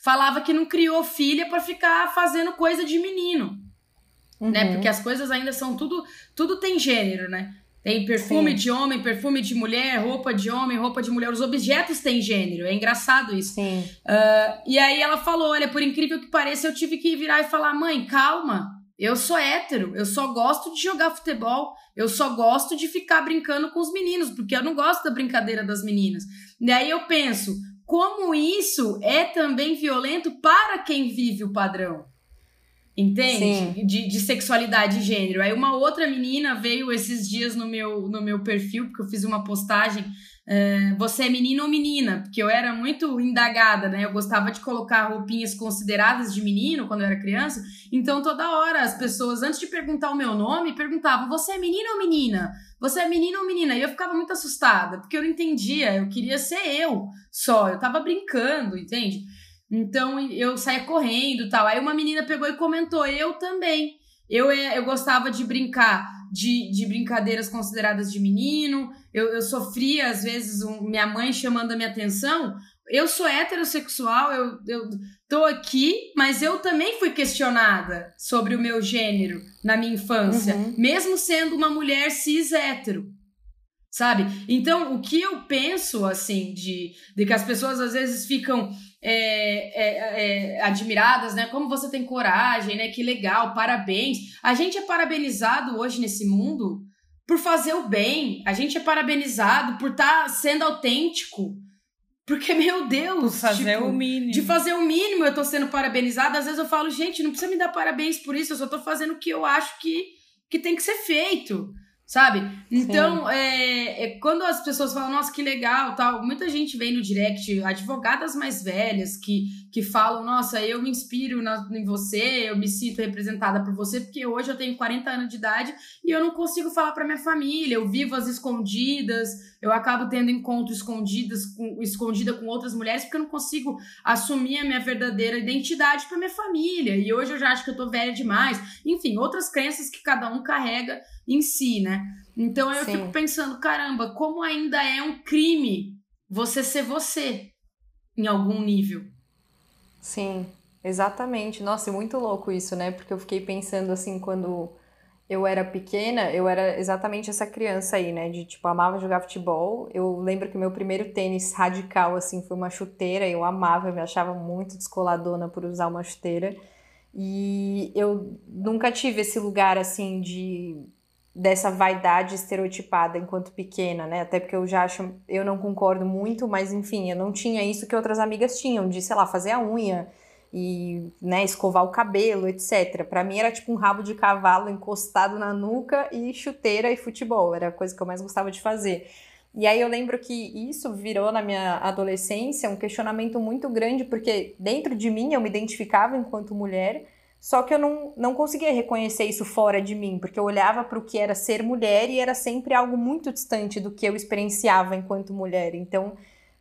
Falava que não criou filha para ficar fazendo coisa de menino. Né? Uhum. Né? Porque as coisas ainda são tudo, tudo tem gênero, né? Tem perfume Sim. de homem, perfume de mulher, roupa de homem, roupa de mulher. Os objetos têm gênero. É engraçado isso. Uh, e aí ela falou: olha, por incrível que pareça, eu tive que virar e falar: mãe, calma. Eu sou hétero, eu só gosto de jogar futebol, eu só gosto de ficar brincando com os meninos, porque eu não gosto da brincadeira das meninas. E aí eu penso, como isso é também violento para quem vive o padrão. Entende? De, de, sexualidade e gênero. Aí uma outra menina veio esses dias no meu, no meu perfil, porque eu fiz uma postagem é, você é menino ou menina? Porque eu era muito indagada, né? Eu gostava de colocar roupinhas consideradas de menino quando eu era criança. Então, toda hora, as pessoas, antes de perguntar o meu nome, perguntavam: Você é menino ou menina? Você é menino ou menina? E eu ficava muito assustada, porque eu não entendia. Eu queria ser eu só. Eu tava brincando, entende? Então, eu saía correndo tal. Aí uma menina pegou e comentou: Eu também. Eu, eu gostava de brincar de, de brincadeiras consideradas de menino, eu, eu sofria, às vezes, um, minha mãe chamando a minha atenção. Eu sou heterossexual, eu, eu tô aqui, mas eu também fui questionada sobre o meu gênero na minha infância, uhum. mesmo sendo uma mulher cis hétero sabe? Então, o que eu penso, assim, de, de que as pessoas às vezes ficam é, é, é, admiradas, né? Como você tem coragem, né? Que legal, parabéns. A gente é parabenizado hoje nesse mundo por fazer o bem. A gente é parabenizado por estar tá sendo autêntico. Porque, meu Deus, por fazer tipo, o mínimo. De fazer o mínimo eu tô sendo parabenizada. Às vezes eu falo, gente, não precisa me dar parabéns por isso, eu só tô fazendo o que eu acho que, que tem que ser feito sabe? Então, é, é, quando as pessoas falam, nossa, que legal, tal, muita gente vem no direct, advogadas mais velhas que, que falam, nossa, eu me inspiro na, em você, eu me sinto representada por você, porque hoje eu tenho 40 anos de idade e eu não consigo falar para minha família, eu vivo as escondidas, eu acabo tendo encontros escondidas, com, escondida com outras mulheres, porque eu não consigo assumir a minha verdadeira identidade para minha família. E hoje eu já acho que eu tô velha demais. Enfim, outras crenças que cada um carrega em si, né? Então eu Sim. fico pensando, caramba, como ainda é um crime você ser você em algum nível. Sim, exatamente. Nossa, é muito louco isso, né? Porque eu fiquei pensando assim, quando eu era pequena, eu era exatamente essa criança aí, né? De tipo, amava jogar futebol. Eu lembro que meu primeiro tênis radical, assim, foi uma chuteira. Eu amava, eu me achava muito descoladona por usar uma chuteira. E eu nunca tive esse lugar, assim, de dessa vaidade estereotipada enquanto pequena, né? Até porque eu já acho, eu não concordo muito, mas enfim, eu não tinha isso que outras amigas tinham, de, sei lá, fazer a unha e, né, escovar o cabelo, etc. Para mim era tipo um rabo de cavalo encostado na nuca e chuteira e futebol, era a coisa que eu mais gostava de fazer. E aí eu lembro que isso virou na minha adolescência um questionamento muito grande, porque dentro de mim eu me identificava enquanto mulher, só que eu não, não conseguia reconhecer isso fora de mim, porque eu olhava para o que era ser mulher e era sempre algo muito distante do que eu experienciava enquanto mulher. Então,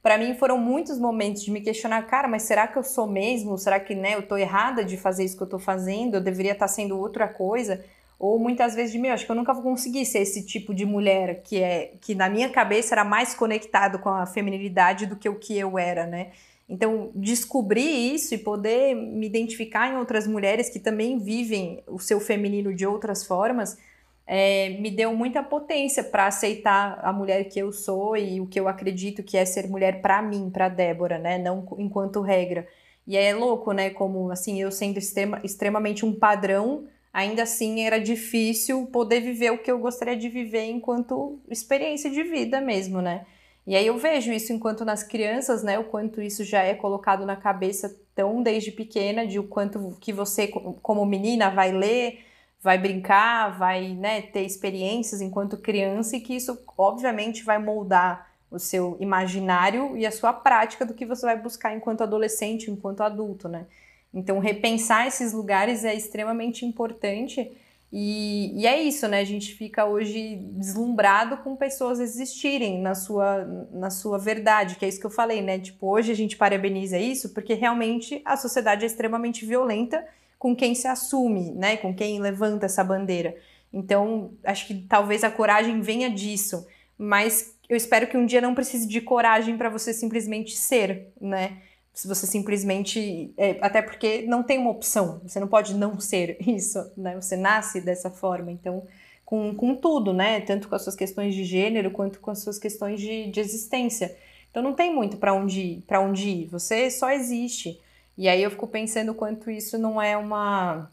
para mim foram muitos momentos de me questionar, cara, mas será que eu sou mesmo? Será que, né, eu tô errada de fazer isso que eu tô fazendo? Eu deveria estar tá sendo outra coisa? Ou muitas vezes de mim, acho que eu nunca vou conseguir ser esse tipo de mulher que é que na minha cabeça era mais conectado com a feminilidade do que o que eu era, né? Então, descobrir isso e poder me identificar em outras mulheres que também vivem o seu feminino de outras formas, é, me deu muita potência para aceitar a mulher que eu sou e o que eu acredito que é ser mulher para mim, para Débora, né? Não enquanto regra. E é louco, né? Como assim, eu sendo extrema, extremamente um padrão, ainda assim era difícil poder viver o que eu gostaria de viver enquanto experiência de vida mesmo, né? E aí eu vejo isso enquanto nas crianças, né, o quanto isso já é colocado na cabeça tão desde pequena, de o quanto que você como menina vai ler, vai brincar, vai, né, ter experiências enquanto criança e que isso obviamente vai moldar o seu imaginário e a sua prática do que você vai buscar enquanto adolescente, enquanto adulto, né? Então repensar esses lugares é extremamente importante e, e, é isso, né? A gente fica hoje deslumbrado com pessoas existirem na sua, na sua verdade, que é isso que eu falei, né? Tipo, hoje a gente parabeniza isso porque realmente a sociedade é extremamente violenta com quem se assume, né? Com quem levanta essa bandeira. Então, acho que talvez a coragem venha disso, mas eu espero que um dia não precise de coragem para você simplesmente ser, né? Se você simplesmente. É, até porque não tem uma opção, você não pode não ser isso, né? Você nasce dessa forma, então, com, com tudo, né? Tanto com as suas questões de gênero quanto com as suas questões de, de existência. Então não tem muito para onde para onde ir, você só existe. E aí eu fico pensando quanto isso não é uma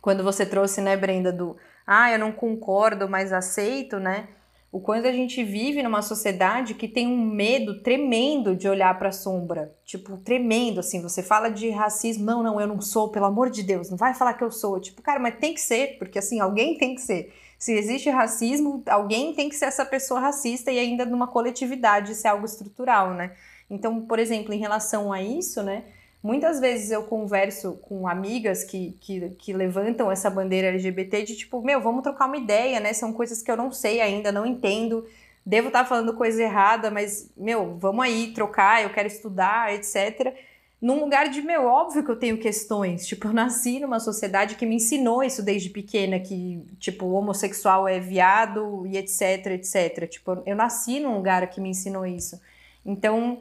quando você trouxe, né, Brenda, do ah, eu não concordo, mas aceito, né? O quanto a gente vive numa sociedade que tem um medo tremendo de olhar para a sombra. Tipo, tremendo, assim. Você fala de racismo, não, não, eu não sou, pelo amor de Deus, não vai falar que eu sou. Tipo, cara, mas tem que ser, porque assim, alguém tem que ser. Se existe racismo, alguém tem que ser essa pessoa racista e ainda numa coletividade, isso é algo estrutural, né? Então, por exemplo, em relação a isso, né? Muitas vezes eu converso com amigas que, que, que, levantam essa bandeira LGBT de tipo, meu, vamos trocar uma ideia, né? São coisas que eu não sei ainda, não entendo, devo estar falando coisa errada, mas, meu, vamos aí trocar, eu quero estudar, etc. Num lugar de, meu, óbvio que eu tenho questões. Tipo, eu nasci numa sociedade que me ensinou isso desde pequena, que, tipo, homossexual é viado e etc, etc. Tipo, eu nasci num lugar que me ensinou isso. Então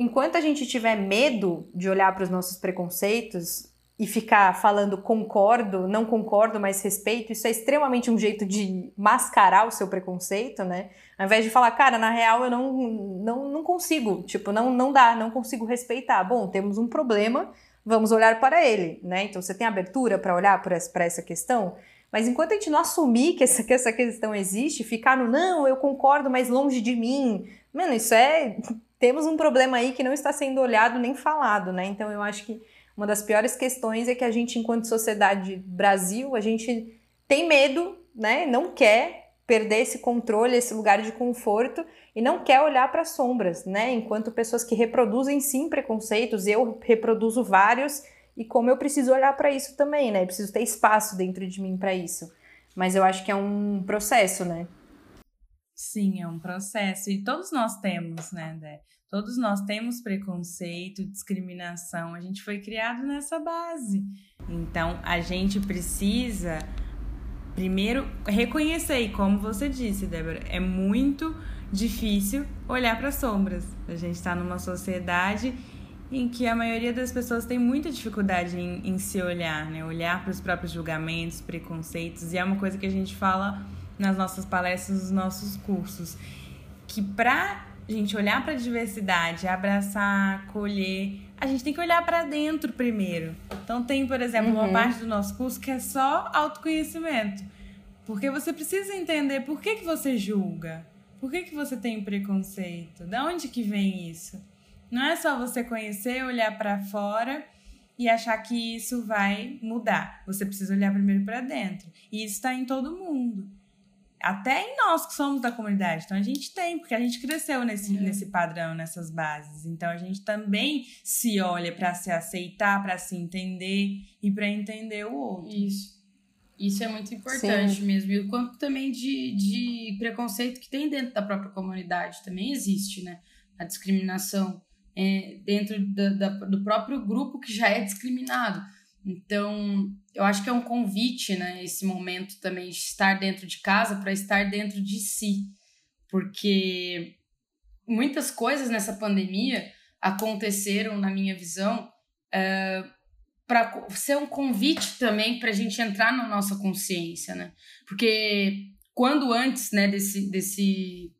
enquanto a gente tiver medo de olhar para os nossos preconceitos e ficar falando concordo, não concordo, mas respeito, isso é extremamente um jeito de mascarar o seu preconceito, né? Ao invés de falar, cara, na real eu não, não, não consigo, tipo, não, não dá, não consigo respeitar. Bom, temos um problema, vamos olhar para ele, né? Então você tem abertura para olhar para essa, questão? Mas enquanto a gente não assumir que essa, que essa questão existe, ficar no não, eu concordo, mas longe de mim, mano, isso é temos um problema aí que não está sendo olhado nem falado, né? Então eu acho que uma das piores questões é que a gente, enquanto sociedade Brasil, a gente tem medo, né? Não quer perder esse controle, esse lugar de conforto e não quer olhar para as sombras, né? Enquanto pessoas que reproduzem sim preconceitos, eu reproduzo vários e como eu preciso olhar para isso também, né? Eu preciso ter espaço dentro de mim para isso. Mas eu acho que é um processo, né? Sim, é um processo. E todos nós temos, né, Dé? Todos nós temos preconceito, discriminação. A gente foi criado nessa base. Então, a gente precisa primeiro reconhecer, e como você disse, Débora, é muito difícil olhar para as sombras. A gente está numa sociedade em que a maioria das pessoas tem muita dificuldade em, em se olhar, né? Olhar para os próprios julgamentos, preconceitos, e é uma coisa que a gente fala nas nossas palestras, nos nossos cursos, que para a gente olhar para a diversidade, abraçar, acolher, a gente tem que olhar para dentro primeiro. Então tem, por exemplo, uhum. uma parte do nosso curso que é só autoconhecimento. Porque você precisa entender por que, que você julga, por que, que você tem preconceito, de onde que vem isso. Não é só você conhecer, olhar para fora e achar que isso vai mudar. Você precisa olhar primeiro para dentro. E isso está em todo mundo até em nós que somos da comunidade. Então a gente tem, porque a gente cresceu nesse, uhum. nesse padrão, nessas bases. Então a gente também se olha para se aceitar, para se entender e para entender o outro. Isso. Isso é muito importante Sim. mesmo. E o quanto também de, de preconceito que tem dentro da própria comunidade também existe, né? A discriminação é, dentro da, da, do próprio grupo que já é discriminado. Então, eu acho que é um convite, né, esse momento também de estar dentro de casa para estar dentro de si. Porque muitas coisas nessa pandemia aconteceram, na minha visão, é, para ser um convite também para a gente entrar na nossa consciência, né? Porque quando antes né, desse, desse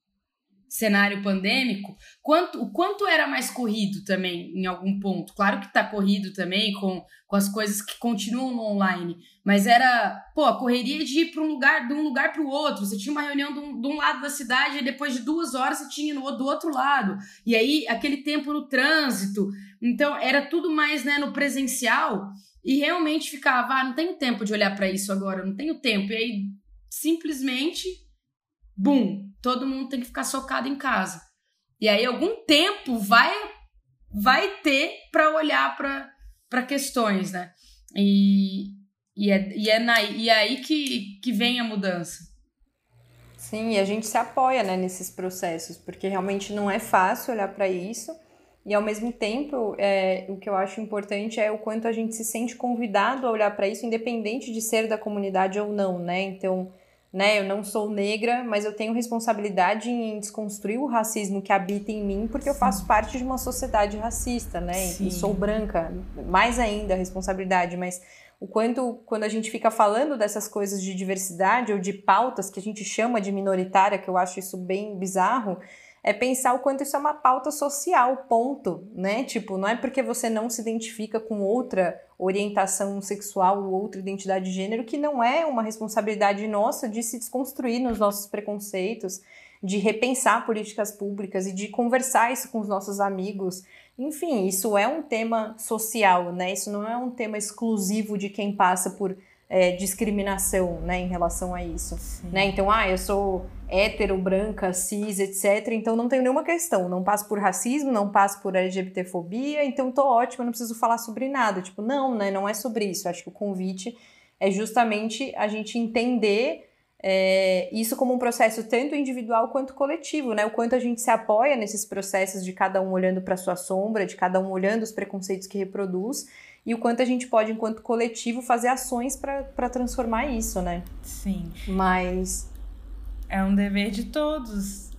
cenário pandêmico, quanto, o quanto era mais corrido também em algum ponto. Claro que está corrido também com, com as coisas que continuam no online, mas era, pô, a correria de ir para um lugar, de um lugar para o outro. Você tinha uma reunião de um, de um, lado da cidade e depois de duas horas você tinha no, do outro lado. E aí aquele tempo no trânsito. Então era tudo mais né, no presencial e realmente ficava, ah, não tenho tempo de olhar para isso agora, não tenho tempo. E aí simplesmente, bum, todo mundo tem que ficar socado em casa. E aí algum tempo vai vai ter para olhar para questões, né? E, e, é, e, é na, e é aí que, que vem a mudança. Sim, e a gente se apoia né, nesses processos, porque realmente não é fácil olhar para isso. E ao mesmo tempo, é, o que eu acho importante é o quanto a gente se sente convidado a olhar para isso, independente de ser da comunidade ou não, né? Então, né? Eu não sou negra, mas eu tenho responsabilidade em desconstruir o racismo que habita em mim, porque Sim. eu faço parte de uma sociedade racista, né? Sim. E sou branca, mais ainda a responsabilidade, mas o quanto quando a gente fica falando dessas coisas de diversidade ou de pautas que a gente chama de minoritária, que eu acho isso bem bizarro, é pensar o quanto isso é uma pauta social, ponto, né? Tipo, não é porque você não se identifica com outra orientação sexual ou outra identidade de gênero que não é uma responsabilidade nossa de se desconstruir nos nossos preconceitos, de repensar políticas públicas e de conversar isso com os nossos amigos. Enfim, isso é um tema social, né? Isso não é um tema exclusivo de quem passa por é, discriminação, né, em relação a isso, né? Então, ah, eu sou hétero, branca, cis, etc. Então não tenho nenhuma questão, não passo por racismo, não passo por LGBTfobia, então tô ótima, não preciso falar sobre nada. Tipo, não, né? Não é sobre isso. Acho que o convite é justamente a gente entender é, isso como um processo tanto individual quanto coletivo, né? O quanto a gente se apoia nesses processos de cada um olhando para sua sombra, de cada um olhando os preconceitos que reproduz e o quanto a gente pode, enquanto coletivo, fazer ações para transformar isso, né? Sim. Mas. É um dever de todos.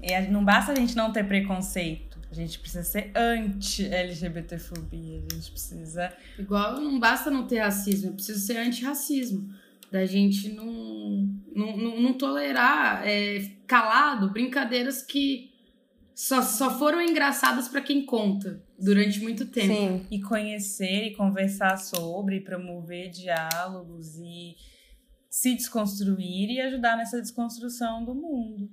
E não basta a gente não ter preconceito. A gente precisa ser anti-LGBTfobia. A gente precisa. Igual não basta não ter racismo, é preciso ser anti-racismo. Da gente não, não, não, não tolerar é, calado brincadeiras que só, só foram engraçadas para quem conta durante muito tempo. Sim. E conhecer e conversar sobre, promover diálogos e se desconstruir e ajudar nessa desconstrução do mundo.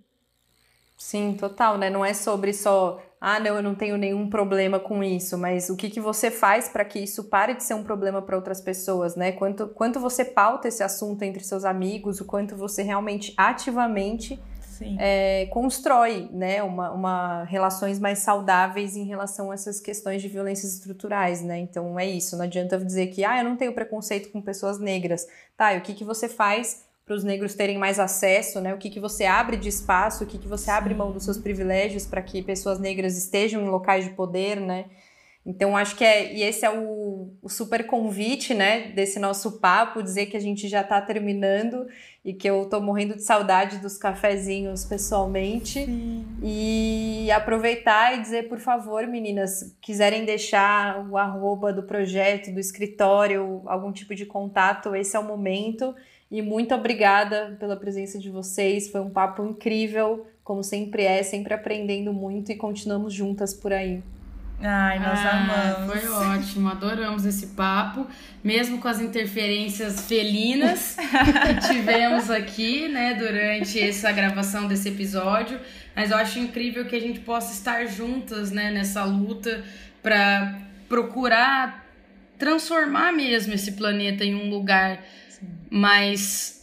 Sim, total, né? Não é sobre só, ah, não, eu não tenho nenhum problema com isso, mas o que, que você faz para que isso pare de ser um problema para outras pessoas, né? Quanto, quanto você pauta esse assunto entre seus amigos, o quanto você realmente ativamente é, constrói né, uma, uma, relações mais saudáveis em relação a essas questões de violências estruturais, né? Então é isso, não adianta dizer que ah, eu não tenho preconceito com pessoas negras. Tá, e o que, que você faz para os negros terem mais acesso, né? O que, que você abre de espaço, o que, que você abre mão dos seus privilégios para que pessoas negras estejam em locais de poder, né? Então, acho que é. E esse é o, o super convite, né, desse nosso papo, dizer que a gente já está terminando e que eu tô morrendo de saudade dos cafezinhos pessoalmente. Sim. E aproveitar e dizer, por favor, meninas, quiserem deixar o arroba do projeto, do escritório, algum tipo de contato, esse é o momento. E muito obrigada pela presença de vocês. Foi um papo incrível, como sempre é, sempre aprendendo muito e continuamos juntas por aí. Ai, nós ah, amamos. Foi ótimo, adoramos esse papo, mesmo com as interferências felinas que tivemos aqui, né, durante essa gravação desse episódio. Mas eu acho incrível que a gente possa estar juntas, né, nessa luta para procurar transformar mesmo esse planeta em um lugar mais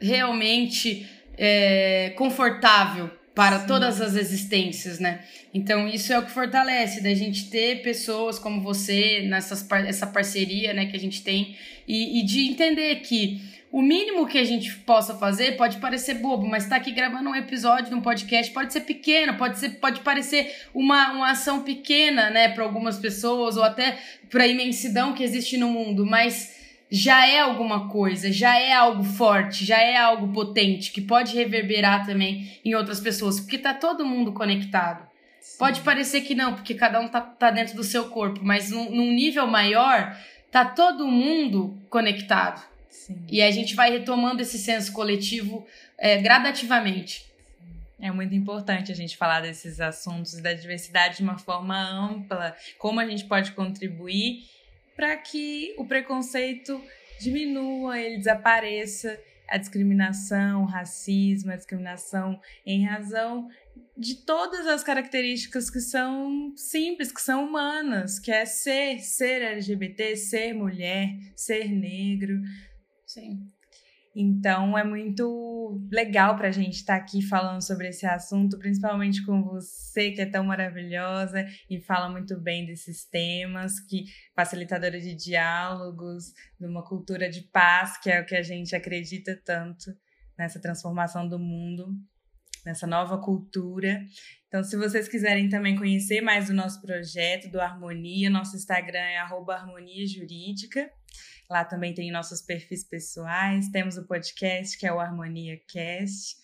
realmente é, confortável para Sim. todas as existências, né? Então isso é o que fortalece da gente ter pessoas como você nessas essa parceria, né, que a gente tem e, e de entender que o mínimo que a gente possa fazer pode parecer bobo, mas tá aqui gravando um episódio de um podcast pode ser pequeno, pode ser pode parecer uma, uma ação pequena, né, para algumas pessoas ou até para a imensidão que existe no mundo, mas já é alguma coisa, já é algo forte, já é algo potente que pode reverberar também em outras pessoas, porque tá todo mundo conectado. Sim. Pode parecer que não, porque cada um tá, tá dentro do seu corpo, mas num, num nível maior, tá todo mundo conectado. Sim. E a gente vai retomando esse senso coletivo é, gradativamente. É muito importante a gente falar desses assuntos da diversidade de uma forma ampla, como a gente pode contribuir para que o preconceito diminua, ele desapareça, a discriminação, o racismo, a discriminação em razão de todas as características que são simples, que são humanas, que é ser, ser LGBT, ser mulher, ser negro. Sim. Então é muito legal para a gente estar tá aqui falando sobre esse assunto, principalmente com você que é tão maravilhosa e fala muito bem desses temas, que facilitadora de diálogos, de uma cultura de paz, que é o que a gente acredita tanto nessa transformação do mundo, nessa nova cultura. Então, se vocês quiserem também conhecer mais do nosso projeto, do Harmonia, nosso Instagram é harmonia jurídica. Lá também tem nossos perfis pessoais, temos o podcast que é o Harmonia Cast.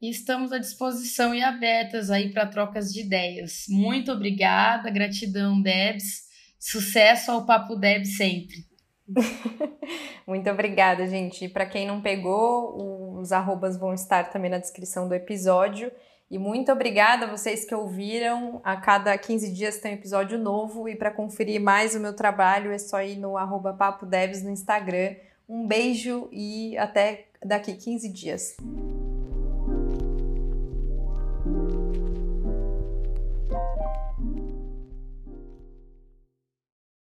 E estamos à disposição e abertas aí para trocas de ideias. Muito obrigada, gratidão, Debs. Sucesso ao Papo Debs sempre. Muito obrigada, gente. E para quem não pegou, os arrobas vão estar também na descrição do episódio. E muito obrigada a vocês que ouviram. A cada 15 dias tem um episódio novo. E para conferir mais o meu trabalho é só ir no arroba Papo no Instagram. Um beijo e até daqui 15 dias.